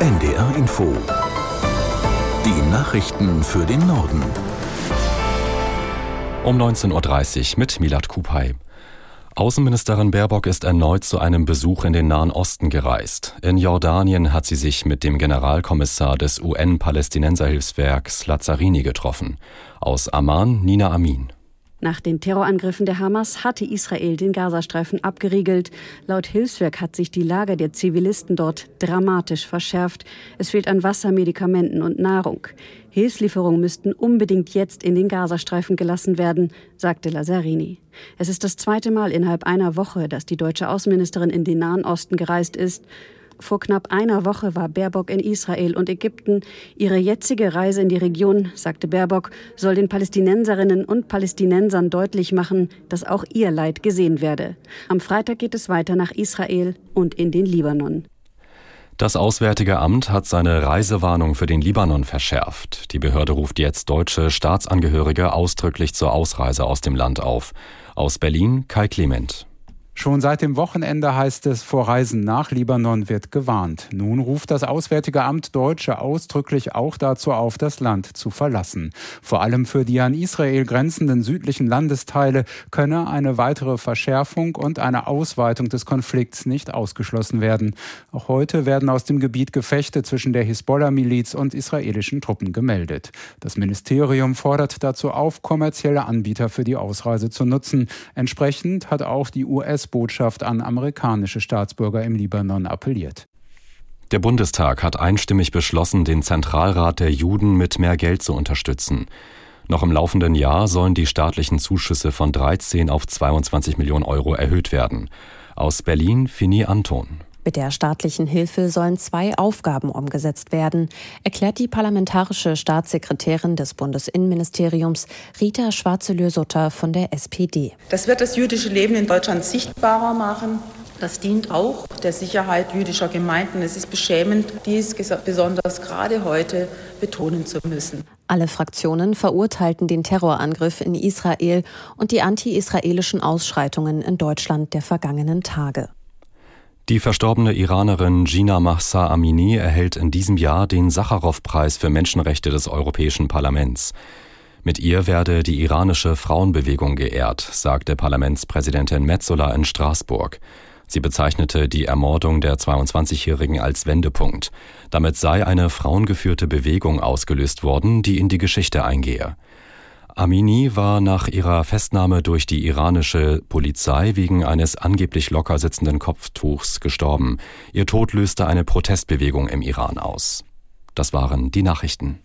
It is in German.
NDR Info. Die Nachrichten für den Norden. Um 19.30 Uhr mit Milad Kupay. Außenministerin Baerbock ist erneut zu einem Besuch in den Nahen Osten gereist. In Jordanien hat sie sich mit dem Generalkommissar des UN-Palästinenserhilfswerks Lazzarini getroffen. Aus Amman Nina Amin. Nach den Terrorangriffen der Hamas hatte Israel den Gazastreifen abgeriegelt. Laut Hilfswerk hat sich die Lage der Zivilisten dort dramatisch verschärft. Es fehlt an Wasser, Medikamenten und Nahrung. Hilfslieferungen müssten unbedingt jetzt in den Gazastreifen gelassen werden, sagte Lazzarini. Es ist das zweite Mal innerhalb einer Woche, dass die deutsche Außenministerin in den Nahen Osten gereist ist. Vor knapp einer Woche war Baerbock in Israel und Ägypten. Ihre jetzige Reise in die Region, sagte Baerbock, soll den Palästinenserinnen und Palästinensern deutlich machen, dass auch ihr Leid gesehen werde. Am Freitag geht es weiter nach Israel und in den Libanon. Das Auswärtige Amt hat seine Reisewarnung für den Libanon verschärft. Die Behörde ruft jetzt deutsche Staatsangehörige ausdrücklich zur Ausreise aus dem Land auf. Aus Berlin Kai Clement. Schon seit dem Wochenende heißt es, vor Reisen nach Libanon wird gewarnt. Nun ruft das Auswärtige Amt Deutsche ausdrücklich auch dazu auf, das Land zu verlassen. Vor allem für die an Israel grenzenden südlichen Landesteile könne eine weitere Verschärfung und eine Ausweitung des Konflikts nicht ausgeschlossen werden. Auch heute werden aus dem Gebiet Gefechte zwischen der Hisbollah-Miliz und israelischen Truppen gemeldet. Das Ministerium fordert dazu auf, kommerzielle Anbieter für die Ausreise zu nutzen. Entsprechend hat auch die US US-Botschaft an amerikanische Staatsbürger im Libanon appelliert. Der Bundestag hat einstimmig beschlossen, den Zentralrat der Juden mit mehr Geld zu unterstützen. Noch im laufenden Jahr sollen die staatlichen Zuschüsse von 13 auf 22 Millionen Euro erhöht werden. Aus Berlin Fini Anton. Mit der staatlichen Hilfe sollen zwei Aufgaben umgesetzt werden, erklärt die parlamentarische Staatssekretärin des Bundesinnenministeriums Rita Schwarzelö-Sutter von der SPD. Das wird das jüdische Leben in Deutschland sichtbarer machen. Das dient auch der Sicherheit jüdischer Gemeinden. Es ist beschämend, dies besonders gerade heute betonen zu müssen. Alle Fraktionen verurteilten den Terrorangriff in Israel und die anti-israelischen Ausschreitungen in Deutschland der vergangenen Tage. Die verstorbene Iranerin Gina Mahsa Amini erhält in diesem Jahr den Sacharow-Preis für Menschenrechte des Europäischen Parlaments. Mit ihr werde die iranische Frauenbewegung geehrt, sagte Parlamentspräsidentin Metzola in Straßburg. Sie bezeichnete die Ermordung der 22-Jährigen als Wendepunkt. Damit sei eine frauengeführte Bewegung ausgelöst worden, die in die Geschichte eingehe. Amini war nach ihrer Festnahme durch die iranische Polizei wegen eines angeblich locker sitzenden Kopftuchs gestorben. Ihr Tod löste eine Protestbewegung im Iran aus. Das waren die Nachrichten.